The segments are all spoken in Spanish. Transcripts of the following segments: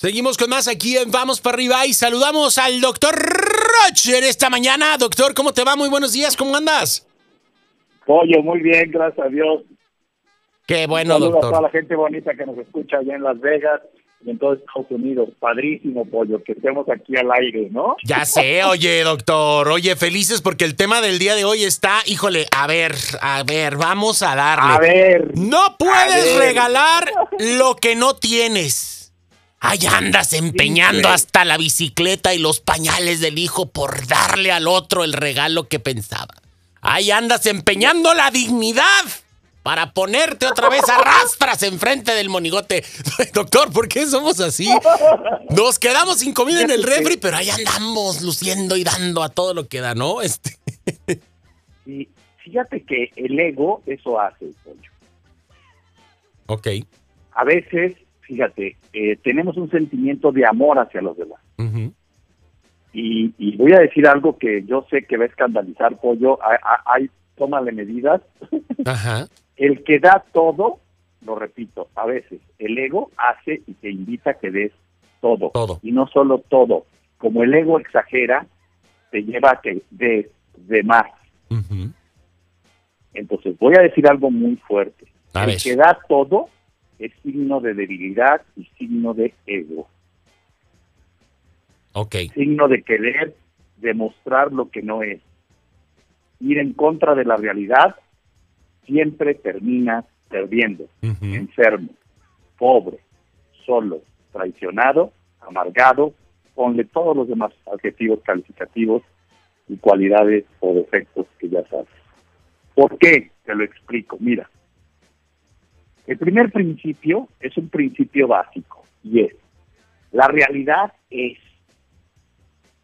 Seguimos con más aquí en Vamos para arriba y saludamos al doctor Roger esta mañana. Doctor, ¿cómo te va? Muy buenos días, ¿cómo andas? Pollo, muy bien, gracias a Dios. Qué bueno, Saludos doctor. a toda la gente bonita que nos escucha allá en Las Vegas y en todo Estados Unidos. Padrísimo, Pollo, que estemos aquí al aire, ¿no? Ya sé, oye, doctor. Oye, felices porque el tema del día de hoy está, híjole, a ver, a ver, vamos a darle. A ver. No puedes ver. regalar lo que no tienes. Ahí andas empeñando hasta la bicicleta y los pañales del hijo por darle al otro el regalo que pensaba. Ahí andas empeñando la dignidad para ponerte otra vez a rastras enfrente del monigote. Doctor, ¿por qué somos así? Nos quedamos sin comida en el refri, pero ahí andamos luciendo y dando a todo lo que da, ¿no? Este. Y fíjate que el ego eso hace, Pollo. Ok. A veces, fíjate, eh, tenemos un sentimiento de amor hacia los demás. Y, y voy a decir algo que yo sé que va a escandalizar, Pollo. Hay, tómale medidas. Ajá. El que da todo, lo repito, a veces el ego hace y te invita a que des todo. Todo. Y no solo todo. Como el ego exagera, te lleva a que des de más. Entonces, voy a decir algo muy fuerte. A el que da todo es signo de debilidad y signo de ego. Ok. Signo de querer demostrar lo que no es. Ir en contra de la realidad siempre termina perdiendo. Ujú. enfermo, pobre, solo, traicionado, amargado, ponle todos los demás adjetivos calificativos y cualidades o defectos que ya sabes. ¿Por qué? Te lo explico. Mira, el primer principio es un principio básico y es, la realidad es,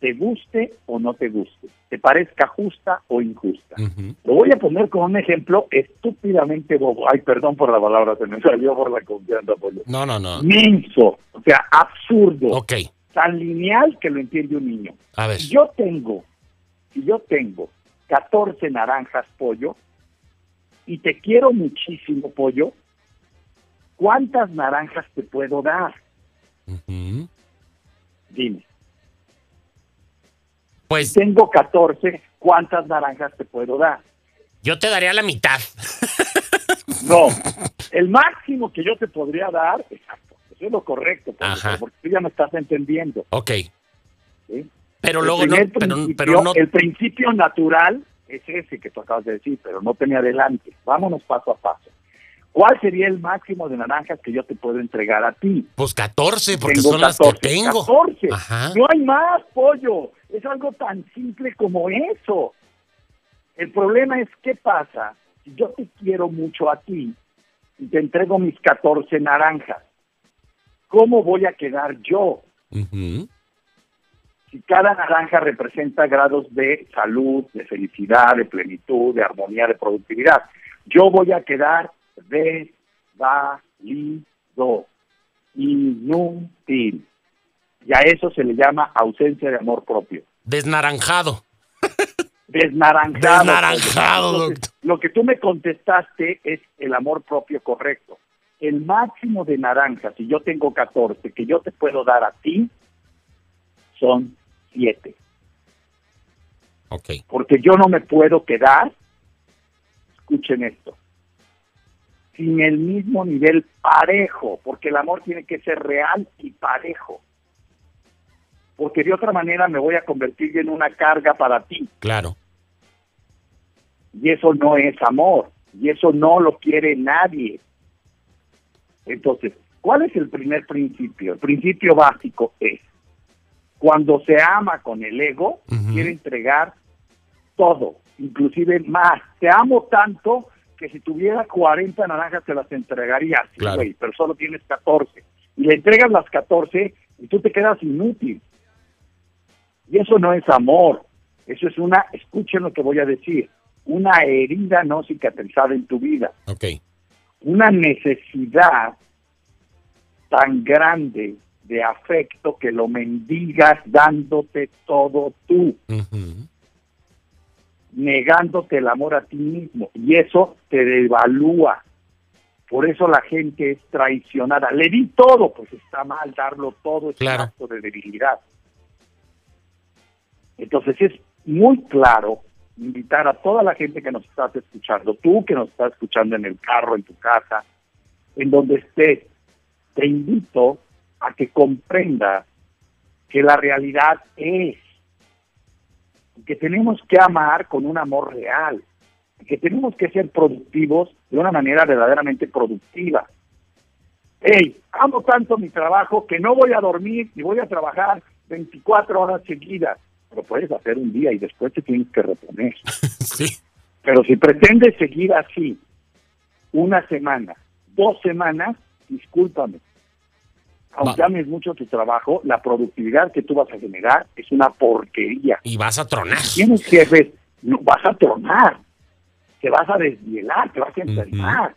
te guste o no te guste, te parezca justa o injusta. Lo voy a poner con un ejemplo estúpidamente bobo. Ay, perdón por la palabra, se me salió por la confianza. Pollo. No, no, no. Menso, o sea, absurdo, Ok. tan lineal que lo entiende un niño. A ver. Si yo tengo, si yo tengo 14 naranjas, pollo, y te quiero muchísimo, pollo, ¿cuántas naranjas te puedo dar? Dime. Pues Tengo 14, ¿cuántas naranjas te puedo dar? yo te daría la mitad. No, el máximo que yo te podría dar, exacto, eso es lo correcto, porque tú ya me estás entendiendo. Ok. ¿sí? Pero El luego no, pero, pero no. El principio natural es ese que tú acabas de decir, pero no tenía adelante. Vámonos paso a paso. ¿Cuál sería el máximo de naranjas que yo te puedo entregar a ti? Pues 14, porque Tengo son las 14, que tengo. 14. Ajá. No hay más, pollo. Es algo tan simple como eso. El problema es qué pasa si yo te quiero mucho a ti y te entrego mis 14 naranjas. ¿Cómo voy a quedar yo? Si cada naranja representa grados de salud, de felicidad, de plenitud, de armonía, de productividad, yo voy a quedar desvalido, inútil. Y a eso se le llama ausencia de amor propio. Desnaranjado. Desnaranjado. Desnaranjado, doctor. Lo que tú me contestaste es el amor propio correcto. El máximo de naranjas, si yo tengo 14, que yo te puedo dar a ti, son 7. Ok. porque yo no me puedo quedar, escuchen esto, sin el mismo nivel parejo, porque el amor tiene que ser real y parejo, porque de otra manera me voy a convertir en una carga para ti, Claro. y eso no es amor, y eso no lo quiere nadie. Entonces, ¿cuál es el primer principio? El principio básico es, cuando se ama con el ego, quiere entregar todo, inclusive más. Te amo tanto que si tuviera 40 naranjas te las entregaría, sí, Claro. pero solo tienes 14. Y le entregas las 14 y tú te quedas inútil. Y eso no es amor, eso es una, escuchen lo que voy a decir, una herida no cicatrizada en tu vida Ok. una necesidad tan grande de afecto que lo mendigas dándote todo tú, Ujú. Negándote el amor a ti mismo. Y eso te devalúa. Por eso la gente es traicionada. Le di todo, pues está mal darlo todo, es Claro. un acto de debilidad. Entonces es muy claro invitar a toda la gente que nos estás escuchando, tú que nos estás escuchando en el carro, en tu casa, en donde estés, te invito a que comprenda que la realidad es que tenemos que amar con un amor real, que tenemos que ser productivos de una manera verdaderamente productiva. Hey, amo tanto mi trabajo que no voy a dormir y voy a trabajar 24 horas seguidas. Lo puedes hacer un día y después te tienes que reponer. Sí. Pero si pretendes seguir así una semana, dos semanas, discúlpame. Aunque ames mucho tu trabajo, la productividad que tú vas a generar es una porquería. Y vas a tronar. Tienes jefes, no, vas a tronar, te vas a desvielar, te vas a enfermar.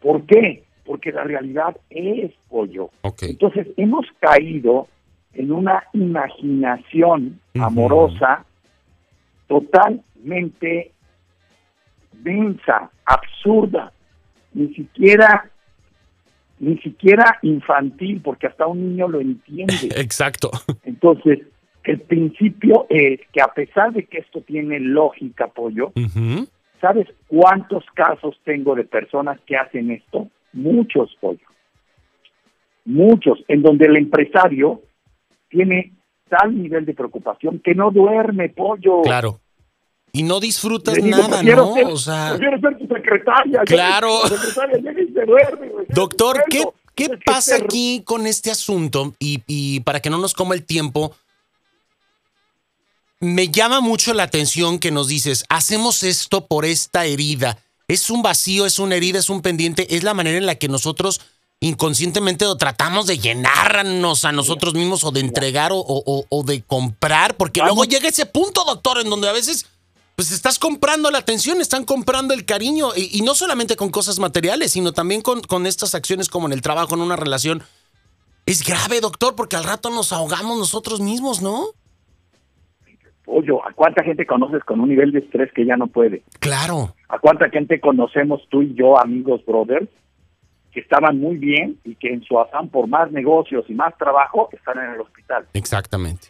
¿Por qué? Porque la realidad es pollo. Ok. Entonces hemos caído en una imaginación amorosa totalmente densa, absurda, ni siquiera ni siquiera infantil, porque hasta un niño lo entiende. Exacto. Entonces, el principio es que a pesar de que esto tiene lógica, pollo. ¿sabes cuántos casos tengo de personas que hacen esto? Muchos, pollo. Muchos, en donde el empresario tiene tal nivel de preocupación que no duerme, pollo. Claro. Y no disfrutas digo, nada, ¿no? ser- O sea, prefiero ser tu secretaria. Claro. La secretaria se duerme, güey. doctor, ¿qué, qué es que pasa aquí con este asunto? Y, y para que no nos coma el tiempo, me llama mucho la atención que nos dices, hacemos esto por esta herida. Es un vacío, es una herida, es un pendiente, es la manera en la que nosotros inconscientemente o tratamos de llenarnos a nosotros mismos o de entregar o, o- o de comprar, porque Vamos. luego llega ese punto, doctor, en donde a veces pues estás comprando la atención, están comprando el cariño y, y no solamente con cosas materiales, sino también con, con estas acciones como en el trabajo, en una relación. Es grave, doctor, porque al rato nos ahogamos nosotros mismos, ¿no? Pollo, ¿a cuánta gente conoces con un nivel de estrés que ya no puede? Claro, ¿A cuánta gente conocemos tú y yo, amigos, brothers, que estaban muy bien y que en su afán por más negocios y más trabajo están en el hospital? exactamente.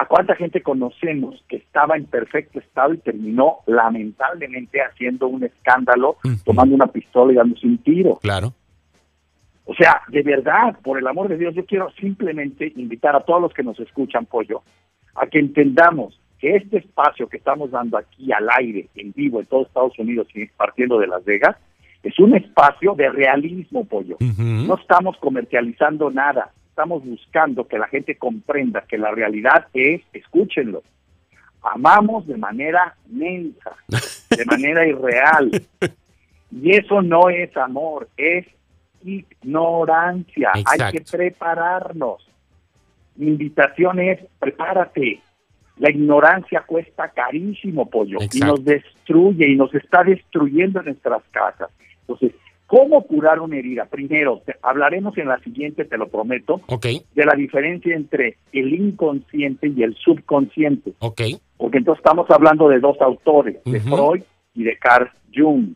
¿A cuánta gente conocemos que estaba en perfecto estado y terminó lamentablemente haciendo un escándalo, tomando una pistola y dándose un tiro? Claro. O sea, de verdad, por el amor de Dios, yo quiero simplemente invitar a todos los que nos escuchan, Pollo, a que entendamos que este espacio que estamos dando aquí al aire, en vivo, en todo Estados Unidos y partiendo de Las Vegas, es un espacio de realismo, Pollo. No estamos comercializando nada, estamos buscando que la gente comprenda que la realidad es, escúchenlo, amamos de manera mensa, de manera irreal. Y eso no es amor, es ignorancia. Hay que prepararnos. Mi invitación es, prepárate. La ignorancia cuesta carísimo, pollo, y nos destruye y nos está destruyendo en nuestras casas. Entonces, ¿cómo curar una herida? Primero, te- hablaremos en la siguiente, te lo prometo, de la diferencia entre el inconsciente y el subconsciente, ok. porque entonces estamos hablando de dos autores, de. Freud y de Carl Jung.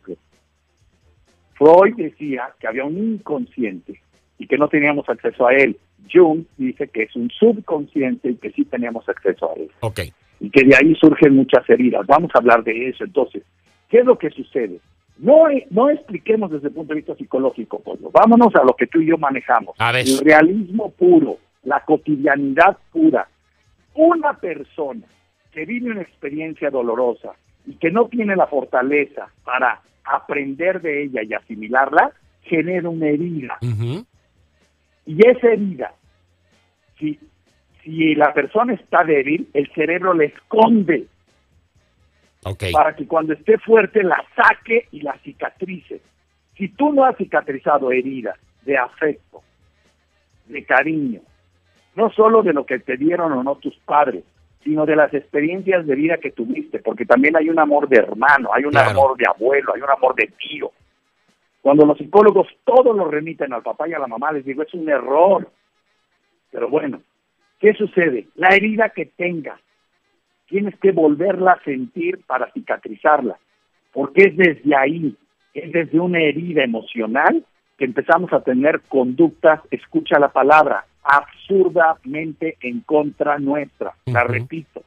Freud decía que había un inconsciente y que no teníamos acceso a él. Jung dice que es un subconsciente y que sí teníamos acceso a él. Ok. Y que de ahí surgen muchas heridas. Vamos a hablar de eso. Entonces, ¿qué es lo que sucede? No, no expliquemos desde el punto de vista psicológico, Pablo. Vámonos a lo que tú y yo manejamos. A ver. El realismo puro, la cotidianidad pura. Una persona que vive una experiencia dolorosa y que no tiene la fortaleza para aprender de ella y asimilarla, genera una herida. Y esa herida, si, si la persona está débil, el cerebro la esconde Para que cuando esté fuerte la saque y la cicatrice. Si tú no has cicatrizado heridas de afecto, de cariño, no solo de lo que te dieron o no tus padres, sino de las experiencias de vida que tuviste, porque también hay un amor de hermano, hay un Claro. amor de abuelo, hay un amor de tío. Cuando los psicólogos todos lo remiten al papá y a la mamá, les digo, es un error. Pero bueno, ¿qué sucede? La herida que tengas, tienes que volverla a sentir para cicatrizarla, porque es desde ahí, es desde una herida emocional que empezamos a tener conductas, escucha la palabra, absurdamente en contra nuestra. La repito,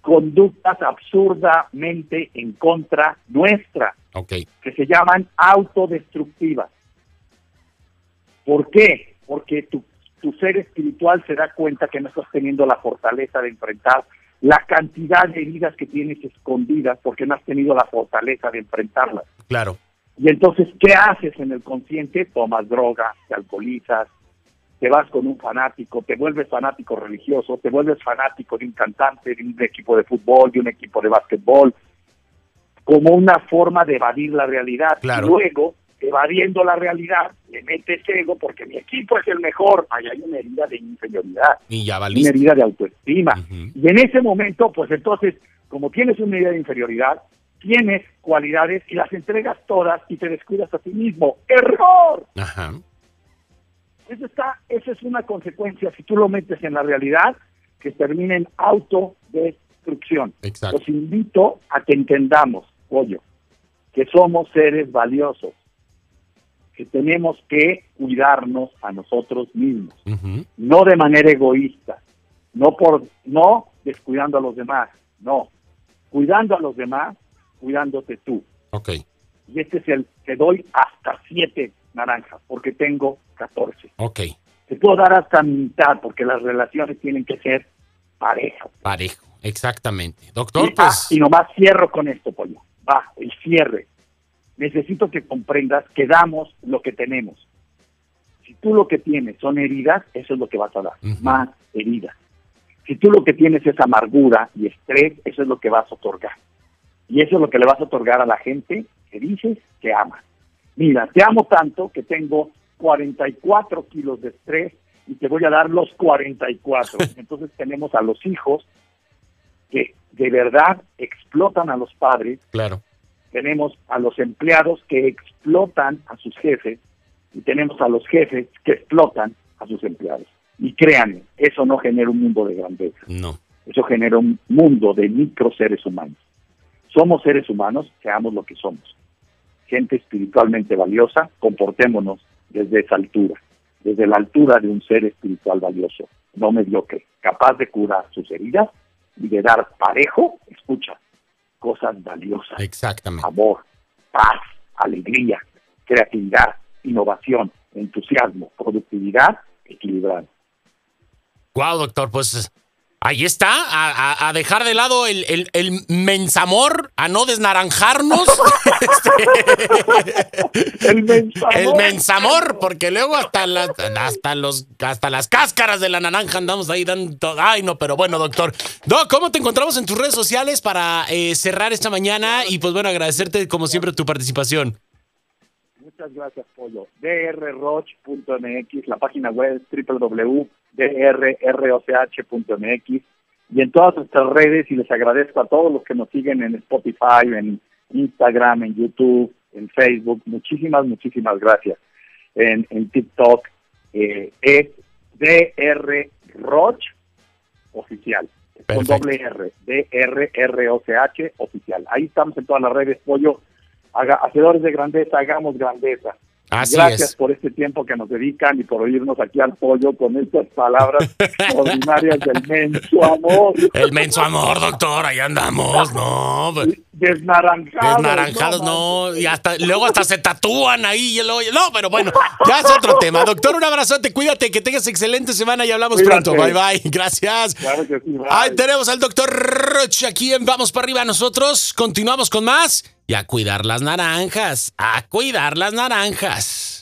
conductas absurdamente en contra nuestra, que se llaman autodestructivas. ¿Por qué? Porque tu, tu ser espiritual se da cuenta que no estás teniendo la fortaleza de enfrentar la cantidad de heridas que tienes escondidas porque no has tenido la fortaleza de enfrentarlas. Claro. Y entonces, ¿qué haces en el consciente? Tomas droga, te alcoholizas, te vas con un fanático, te vuelves fanático religioso, te vuelves fanático de un cantante, de un equipo de fútbol, de un equipo de básquetbol, como una forma de evadir la realidad. Claro. Y luego, evadiendo la realidad, le metes ego porque mi equipo es el mejor. Ahí hay una herida de inferioridad, Y ya una herida de autoestima. Y en ese momento, pues entonces, como tienes una herida de inferioridad, tienes cualidades y las entregas todas y te descuidas a ti mismo. ¡Error! Ajá. Eso está, esa es una consecuencia, si tú lo metes en la realidad, que termina en autodestrucción. Exacto. Los invito a que entendamos, pollo, que somos seres valiosos, que tenemos que cuidarnos a nosotros mismos, no de manera egoísta, no por no descuidando a los demás, no, cuidando a los demás, cuidándote tú. Ok. Y este es el que doy hasta siete naranjas, porque tengo 14. Ok. Te puedo dar hasta mitad, porque las relaciones tienen que ser parejas. Parejo. Exactamente. Doctor, y, ah, pues. y nomás cierro con esto, Pollo. Va, el cierre. Necesito que comprendas que damos lo que tenemos. Si tú lo que tienes son heridas, eso es lo que vas a dar. Más heridas. Si tú lo que tienes es amargura y estrés, eso es lo que vas a otorgar. Y eso es lo que le vas a otorgar a la gente que dices que amas. Mira, te amo tanto que tengo 44 kilos de estrés y te voy a dar los 44. Entonces tenemos a los hijos que de verdad explotan a los padres, Claro. Tenemos a los empleados que explotan a sus jefes y tenemos a los jefes que explotan a sus empleados. Y créanme, eso no genera un mundo de grandeza, No. eso genera un mundo de micro seres humanos. Somos seres humanos, seamos lo que somos. Gente espiritualmente valiosa, comportémonos desde esa altura, desde la altura de un ser espiritual valioso, no mediocre, capaz de curar sus heridas y de dar parejo, escucha, cosas valiosas Exactamente. amor, paz, alegría, creatividad, innovación, entusiasmo, productividad equilibrada. Wow, doctor, pues ahí está, a, dejar de lado el, el, el mensamor, a no desnaranjarnos. El mensaje. el mensamor, porque luego hasta las, hasta los, hasta las cáscaras de la naranja andamos ahí dando. Ay, no, pero bueno, doctor. Doc, ¿cómo te encontramos en tus redes sociales para eh, cerrar esta mañana? Y pues bueno, agradecerte como siempre tu participación. Muchas gracias, Pollo. drroch.mx, la página web es www.drroch.mx y en todas nuestras redes y les agradezco a todos los que nos siguen en Spotify, en Instagram, en YouTube, en Facebook. Muchísimas, muchísimas gracias. En, en TikTok eh, es drroch oficial. Con doble R, D-R-R-O-C-H oficial. Ahí estamos en todas las redes, Pollo. Haga, hacedores de grandeza, hagamos grandeza. Así Gracias es. por este tiempo que nos dedican y por oírnos aquí al pollo con estas palabras extraordinarias del menso amor. El menso amor, doctor, ahí andamos, no. Desnaranjados. Desnaranjados, no, y hasta luego hasta se tatúan ahí y hoyo. No, pero bueno, ya es otro tema. Doctor, un abrazote, cuídate, que tengas excelente semana y hablamos Cuídate. pronto. Bye bye. Gracias. Claro que sí, bye. Ahí tenemos al doctor Roch aquí en Vamos para arriba. Nosotros continuamos con más y a cuidar las naranjas. A cuidar las naranjas.